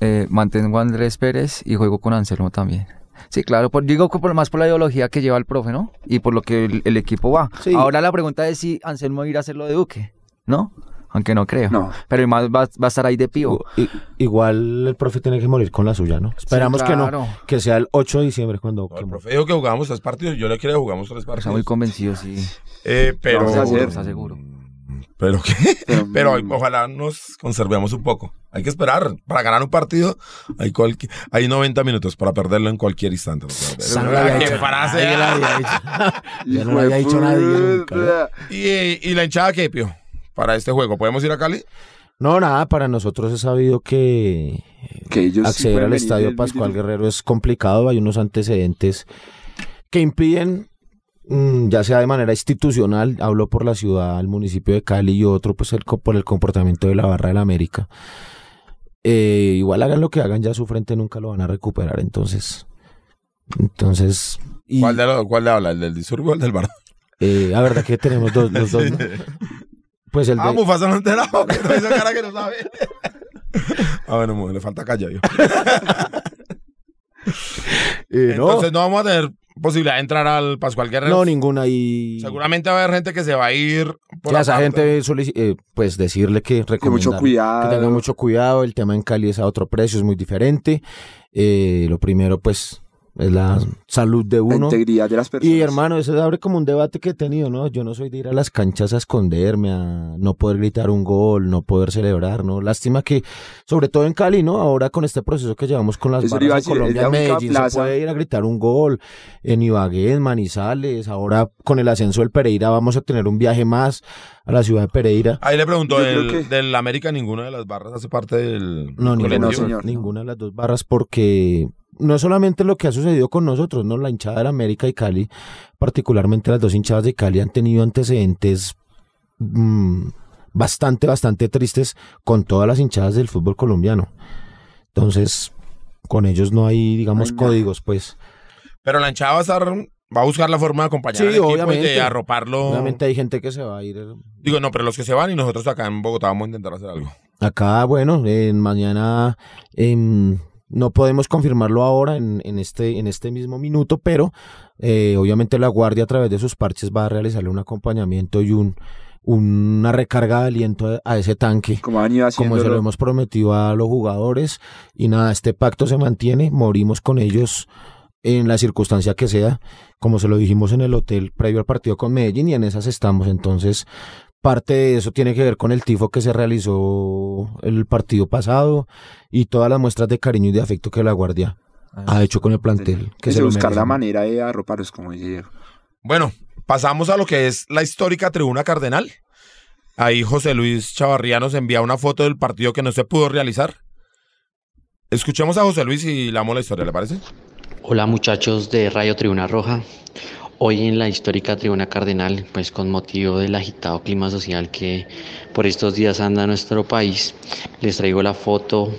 Eh, mantengo a Andrés Pérez y juego con Anselmo también. Sí, claro, por, digo que por más por la ideología que lleva el profe, ¿no? Y por lo que el, el equipo va. Sí. Ahora la pregunta es si Anselmo irá a hacer lo de Duque, ¿no? Aunque no creo. No. Pero más va, va a estar ahí de pivo. I- igual el profe tiene que morir con la suya, ¿no? Esperamos claro. que no, que sea el 8 de diciembre cuando... No, el profe dijo que jugamos tres partidos. Yo le creo que jugamos tres partidos. Está muy convencido, sí. Eh, pero. Está seguro. ¿Pero qué? Pero, Pero mm, ojalá nos conservemos un poco. Hay que esperar. Para ganar un partido hay, hay 90 minutos para perderlo en cualquier instante. No la había ¡Qué dicho. frase! Nadie la había dicho. Ya no lo había dicho nadie nunca, puta. ¿Y, y la hinchada qué, Pio? Para este juego. ¿Podemos ir a Cali? No, nada, para nosotros es sabido que Que ellos acceder al estadio Pascual Guerrero es complicado, hay unos antecedentes que impiden, mm, ya sea de manera institucional, hablo por la ciudad, el municipio de Cali y otro pues el, por el comportamiento de la Barra de la América. Eh, igual hagan lo que hagan, ya su frente nunca lo van a recuperar, entonces... Entonces... Y, ¿Cuál, de lo- ¿Cuál le habla? ¿El del disturbio o el del bar? eh, la verdad que tenemos dos, los dos, ¿no? Pues el de... Ah, Mufasa no enterado. Que no hizo cara que no sabe. ah, bueno, mu- le falta calla. yo. eh, no, Entonces no vamos a tener posibilidad de entrar al Pascual Guerrero. no, ninguna y... Seguramente va a haber gente que se va a ir. Por Sí, a esa gente, solici- eh, pues decirle que mucho cuidado. que tenga mucho cuidado. El tema en Cali es a otro precio, es muy diferente. Eh, lo primero, pues, es la salud de La uno. integridad de las personas. Y hermano, eso abre como un debate que he tenido, ¿no? Yo no soy de ir a las canchas a esconderme, a no poder gritar un gol, no poder celebrar, ¿no? Lástima que, sobre todo en Cali, ¿no? Ahora con este proceso que llevamos con las barras en decir, es Colombia, la en Medellín se puede ir a gritar un gol, en Ibagué, en Manizales, ahora con el ascenso del Pereira vamos a tener un viaje más a la ciudad de Pereira. Ahí le pregunto, Yo creo del, que- del América ninguna de las barras hace parte del No, ninguna, colectivo? no, señor. ninguna de las dos barras porque no es solamente lo que ha sucedido con nosotros, no la hinchada de América y Cali, particularmente las dos hinchadas de Cali han tenido antecedentes mm, bastante, bastante tristes con todas las hinchadas del fútbol colombiano. Entonces, con ellos no hay, digamos, códigos, pues. Pero la hinchada va a estar, va a buscar la forma de acompañar Sí, al equipo y obviamente. de arroparlo. Obviamente hay gente que se va a ir. eh, Digo, no, pero los que se van y nosotros acá en Bogotá vamos a intentar hacer algo. Acá, bueno, en mañana em, no podemos confirmarlo ahora en, en este, en este mismo minuto, pero eh, obviamente la Guardia a través de sus parches va a realizarle un acompañamiento y un, una recarga de aliento a, ese tanque. Como han ido Como se lo hemos prometido a los jugadores y nada, este pacto se mantiene, morimos con ellos en la circunstancia que sea, como se lo dijimos en el hotel previo al partido con Medellín y en esas estamos. Entonces, parte de eso tiene que ver con el tifo que se realizó el partido pasado y todas las muestras de cariño y de afecto que la Guardia ha hecho con el plantel. Que se buscar la manera de arroparlos, como dice Diego. Bueno, pasamos a lo que es la histórica tribuna cardenal. Ahí José Luis Chavarría nos envía una foto del partido que no se pudo realizar. Escuchemos a José Luis y le damos la historia, ¿le parece? Hola muchachos de Radio Tribuna Roja. Hoy en la histórica Tribuna Cardenal, pues con motivo del agitado clima social que por estos días anda nuestro país, les traigo la foto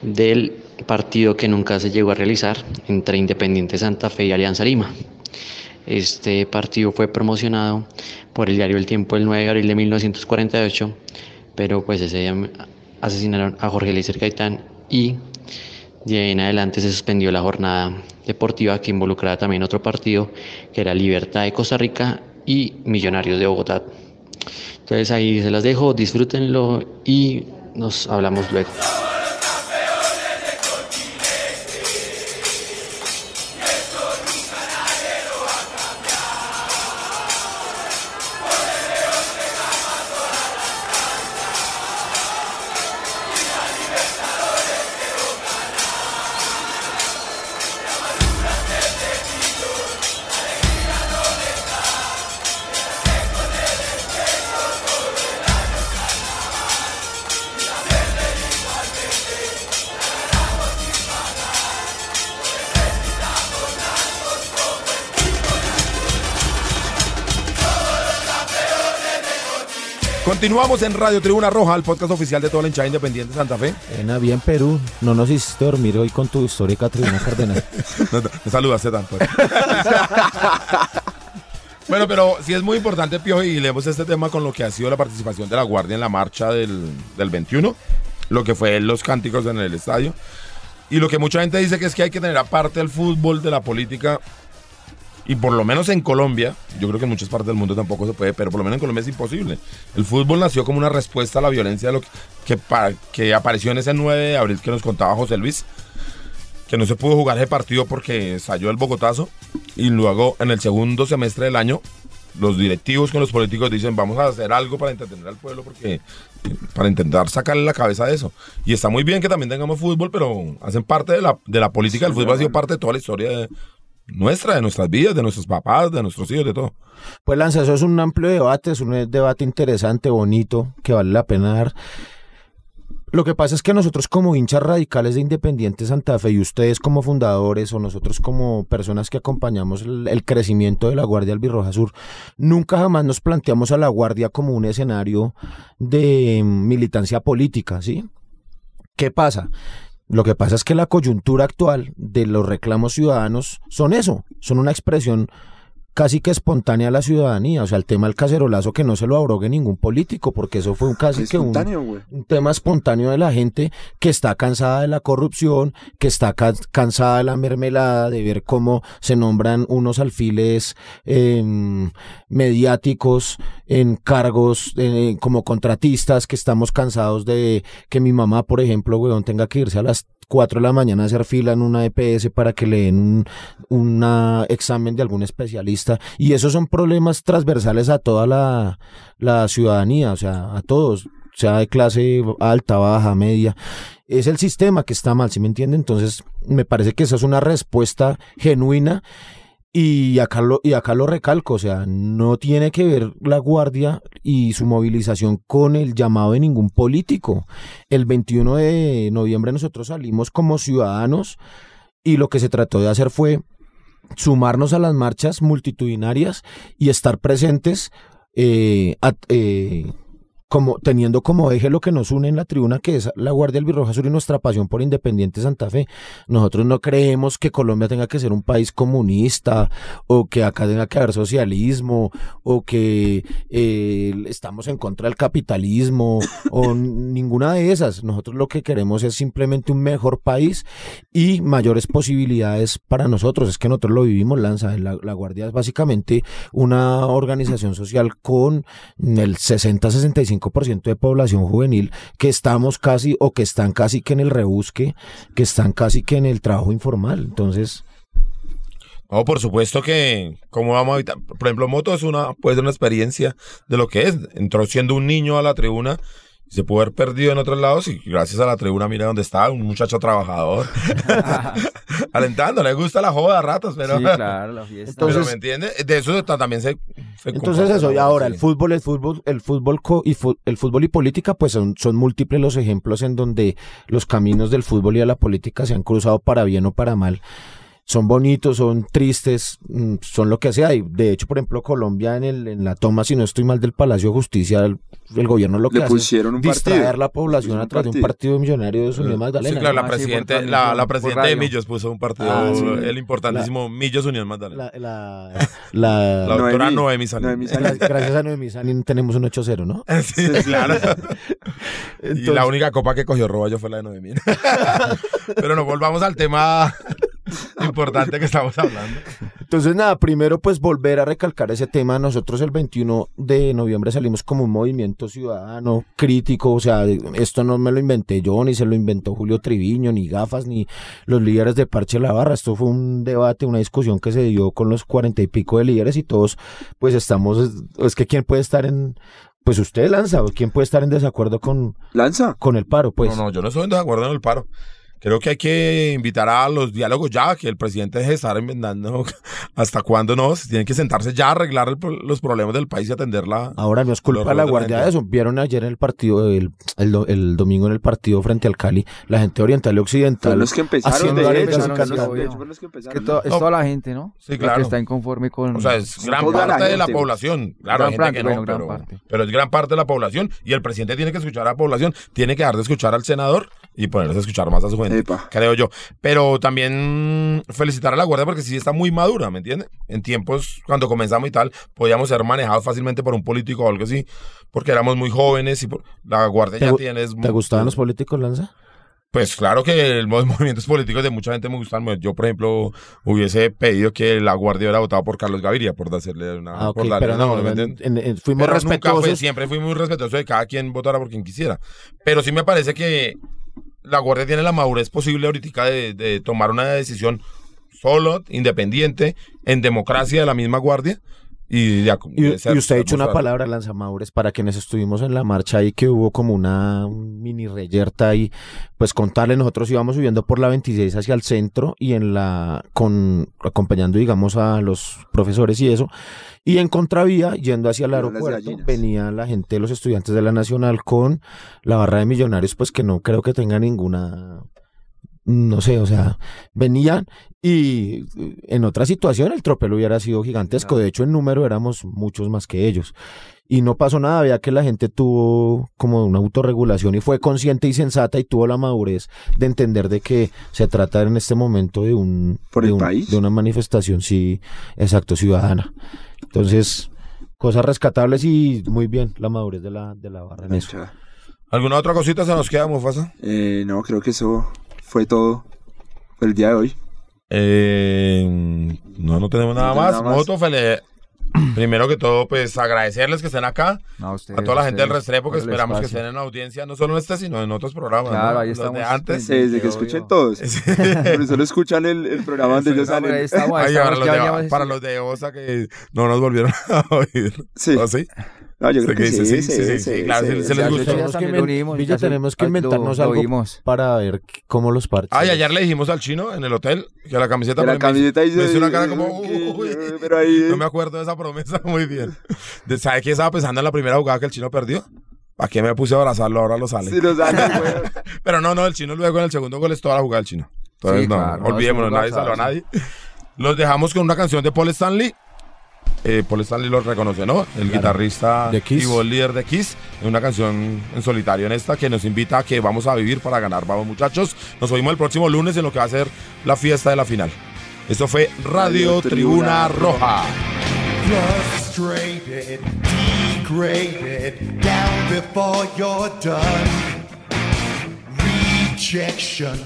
del partido que nunca se llegó a realizar entre Independiente Santa Fe y Alianza Lima. Este partido fue promocionado por el diario El Tiempo el 9 de abril de 1948, pero pues ese día asesinaron a Jorge Eliezer Gaitán y de ahí en adelante se suspendió la jornada deportiva que involucraba también otro partido que era Libertad de Costa Rica y Millonarios de Bogotá. Entonces ahí se las dejo, disfrútenlo y nos hablamos luego. Continuamos en Radio Tribuna Roja, el podcast oficial de toda la hinchada independiente de Santa Fe. Ena, bien Perú, no nos hiciste dormir hoy con tu histórica tribuna cardenal. No, no, saludaste tanto. bueno, pero sí es muy importante, Piojo, y leemos este tema con lo que ha sido la participación de la Guardia en la marcha del, del 21, lo que fue los cánticos en el estadio. Y lo que mucha gente dice que es que hay que tener aparte el fútbol de la política, y por lo menos en Colombia, yo creo que en muchas partes del mundo tampoco se puede, pero por lo menos en Colombia es imposible. El fútbol nació como una respuesta a la violencia lo que, que, pa- que apareció en ese 9 de abril que nos contaba José Luis, que no se pudo jugar ese partido porque estalló el Bogotazo, y luego en el segundo semestre del año, los directivos con los políticos dicen, vamos a hacer algo para entretener al pueblo, porque para intentar sacarle la cabeza de eso. Y está muy bien que también tengamos fútbol, pero hacen parte de la, de la política, el fútbol ha sido parte de toda la historia de nuestra, de nuestras vidas, de nuestros papás, de nuestros hijos, de todo. Pues Lanza, eso es un amplio debate, es un debate interesante, bonito, que vale la pena dar. Lo que pasa es que nosotros como hinchas radicales de Independiente Santa Fe y ustedes como fundadores o nosotros como personas que acompañamos el, el crecimiento de la Guardia Albirroja Sur, nunca jamás nos planteamos a la Guardia como un escenario de militancia política, ¿sí? ¿Qué pasa? Lo que pasa es que la coyuntura actual de los reclamos ciudadanos son eso, son una expresión casi que espontánea a la ciudadanía. O sea, el tema del cacerolazo que no se lo abrogue ningún político, porque eso fue un casi que un, un tema espontáneo de la gente que está cansada de la corrupción, que está ca- cansada de la mermelada, de ver cómo se nombran unos alfiles em, mediáticos en cargos eh, como contratistas, que estamos cansados de que mi mamá, por ejemplo, weón, tenga que irse a las 4 de la mañana a hacer fila en una EPS para que le den un examen de algún especialista. Y esos son problemas transversales a toda la, la ciudadanía, o sea, a todos, sea de clase alta, baja, media. Es el sistema que está mal, ¿sí me entiende? Entonces, me parece que esa es una respuesta genuina. Y acá, lo, y acá lo recalco, o sea, no tiene que ver la guardia y su movilización con el llamado de ningún político. El 21 de noviembre nosotros salimos como ciudadanos y lo que se trató de hacer fue sumarnos a las marchas multitudinarias y estar presentes eh, a- eh, como teniendo como eje lo que nos une en la tribuna que es la Guardia Albirroja Sur y nuestra pasión por Independiente Santa Fe. Nosotros no creemos que Colombia tenga que ser un país comunista o que acá tenga que haber socialismo o que eh, estamos en contra del capitalismo o ninguna de esas. Nosotros lo que queremos es simplemente un mejor país y mayores posibilidades para nosotros. Es que nosotros lo vivimos, Lanza. La, la Guardia es básicamente una organización social con el 60-65% de población juvenil que estamos casi o que están casi que en el rebusque, que están casi que en el trabajo informal. Entonces, No, por supuesto que, ¿cómo vamos a evitar? Por ejemplo, Moto es una, puede ser una experiencia de lo que es. Entró siendo un niño a la tribuna se pudo haber perdido en otros lados y gracias a la tribuna mira dónde está, un muchacho trabajador. Alentando, le gusta la joda a ratos, pero... Sí, claro, la fiesta. pero Entonces- ¿me entiende? De eso ta- también se... se Entonces eso, y ¿no? ahora Sí. el fútbol, el fútbol, el fútbol co- y fu- el fútbol y política, pues son, son múltiples los ejemplos en donde los caminos del fútbol y de la política se han cruzado para bien o para mal. Son bonitos, son tristes, mm, son lo que sea. Y de hecho, por ejemplo, Colombia en el, en la toma, si no estoy mal, del Palacio de Justicia, el, el gobierno lo que Le hace pusieron un es distraer partido. la población a través de un partido. partido millonario de Unión Magdalena. Sí, claro, la Ah, sí, presidente, la, la presidenta de. Millos puso un partido, Ah, sí. el importantísimo Millos Unión Magdalena. La, la, la- La doctora gra- Sanín. gracias a Noemí Sanín tenemos un 8-0, ¿no? Sí, claro. y la única copa que cogió Roballo fue la de Noemí. Pero nos volvamos al tema importante que estamos hablando. Entonces, nada, primero pues volver a recalcar ese tema. Nosotros el 21 de noviembre salimos como un movimiento ciudadano crítico, o sea, esto no me lo inventé yo, ni se lo inventó Julio Triviño, ni Gafas, ni los líderes de Parche La Barra. Esto fue un debate, una discusión que se dio con los cuarenta y pico de líderes y todos pues estamos, es, que quién puede estar en, pues usted lanza, o quién puede estar en desacuerdo con, Lanza. con el paro, pues. No, no, yo no estoy de acuerdo en el paro. Creo que hay que invitar a los diálogos ya, que el presidente deje de estar inventando hasta cuándo no. Se tienen que sentarse ya a arreglar el pro- los problemas del país y atenderla. Ahora no es culpa de la guardia de eso. Vieron ayer en el partido, el, el, do- el domingo en el partido frente al Cali, la gente oriental y occidental. Fueron los que empezaron, haciendo de hecho. y fueron los- que Es que empezaron. to- es No. toda la gente, ¿no? Sí, La claro. que está inconforme con... O sea, es gran la parte de la población. Claro, hay Gran gente que parte, no, gran pero, parte. pero es gran parte de la población y el presidente tiene que escuchar a la población, tiene que dejar de escuchar al senador y ponerse a escuchar más a su gente, Epa. creo yo. Pero también felicitar a la Guardia porque sí está muy madura, ¿me entiende? En tiempos, cuando comenzamos y tal, podíamos ser manejados fácilmente por un político o algo así, porque éramos muy jóvenes y por- la Guardia ¿Te ya tiene... ¿Te gustaban los políticos, Lanza? Pues claro que los movimientos políticos de mucha gente me gustan. Yo, por ejemplo, hubiese pedido que la Guardia hubiera votado por Carlos Gaviria, por hacerle una... Ah, ok, por darle pero no, ¿me en- entiendes? en- en- fuimos Pero nunca fue, respetuosos. siempre fui muy respetuoso de cada quien votara por quien quisiera. Pero sí me parece que la Guardia tiene la madurez posible ahorita de, de tomar una decisión solo, independiente, en democracia de la misma Guardia. Y, ac- Y, y usted ha dicho una palabra, Lanza Maures, para quienes estuvimos en la marcha ahí, que hubo como una mini reyerta ahí, pues contarle, nosotros íbamos subiendo por la 26 hacia el centro y en la, con, acompañando, digamos, a los profesores y eso, y en contravía, yendo hacia el aeropuerto, venía la gente, los estudiantes de la Nacional con la barra de millonarios, pues que no creo que tenga ninguna no sé, o sea, venían y eh, en otra situación el tropel hubiera sido gigantesco. De hecho, en número éramos muchos más que ellos. Y no pasó nada, veía que la gente tuvo como una autorregulación y fue consciente y sensata y tuvo la madurez de entender de que se trata en este momento de un, ¿Por de, el un- país? de una manifestación, sí, exacto, ciudadana. Entonces, cosas rescatables y muy bien la madurez de la, de la barra en eso. ¿Alguna otra cosita se nos queda, Mufasa? Eh, no, creo que eso fue todo por el día de hoy. Eh, no, no tenemos nada No más. nada más. Moto, fele- Primero que todo, pues agradecerles que estén acá. No, A ustedes, toda la gente del Restrepo que esperamos que estén en audiencia, no solo en este, sino en otros programas. Claro, ¿no? ahí estamos de antes. Sí, desde que obvio. escuchen todos. Por eso lo escuchan el, el programa donde ellos pero ahí salen. estamos, ahí Ay, para, estamos, los de, para los de OSA que no nos volvieron a oír. Sí. ¿O sí? No, yo creo que sí, sí, sí, claro, se les gustó. ya tenemos que lo- inventarnos lo algo vimos. para ver cómo los parches. Ay, ayer le dijimos al chino en el hotel que la camiseta la me- camiseta hizo una cara como pero ahí- no me acuerdo de esa promesa muy bien. ¿Sabe qué estaba pensando en la primera jugada que el chino perdió? ¿A qué me puse a abrazarlo? Ahora lo sale. Sí, lo salen, güey. Pero no, no, el chino luego en el segundo gol es toda la jugada del chino. Entonces, Sí, no, claro, no, olvidémonos, un nadie salvó a nadie. Los dejamos con una canción de Paul Stanley. Eh, Paul Stanley lo reconoce, ¿no? El guitarrista De Kiss. y voz líder de Kiss. En una canción en solitario en esta que nos invita a que vamos a vivir para ganar. Vamos, muchachos. Nos oímos el próximo lunes en lo que va a ser la fiesta de la final. Esto fue Radio, Radio Tribuna Tribuna Roja. frustrated, Rejection,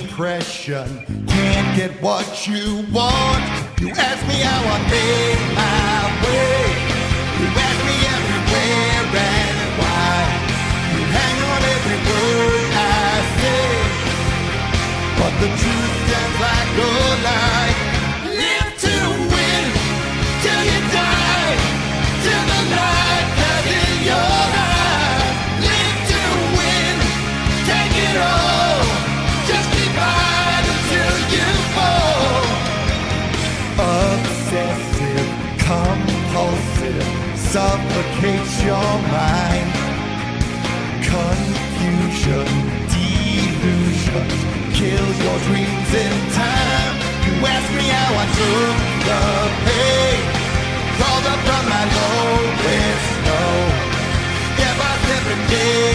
depression, can't get what you want. You ask me how I made my way. your mind. Confusion, delusion, kill your dreams in time. You ask me how I took the pain, crawled up from my lowest low. Yeah, but every day.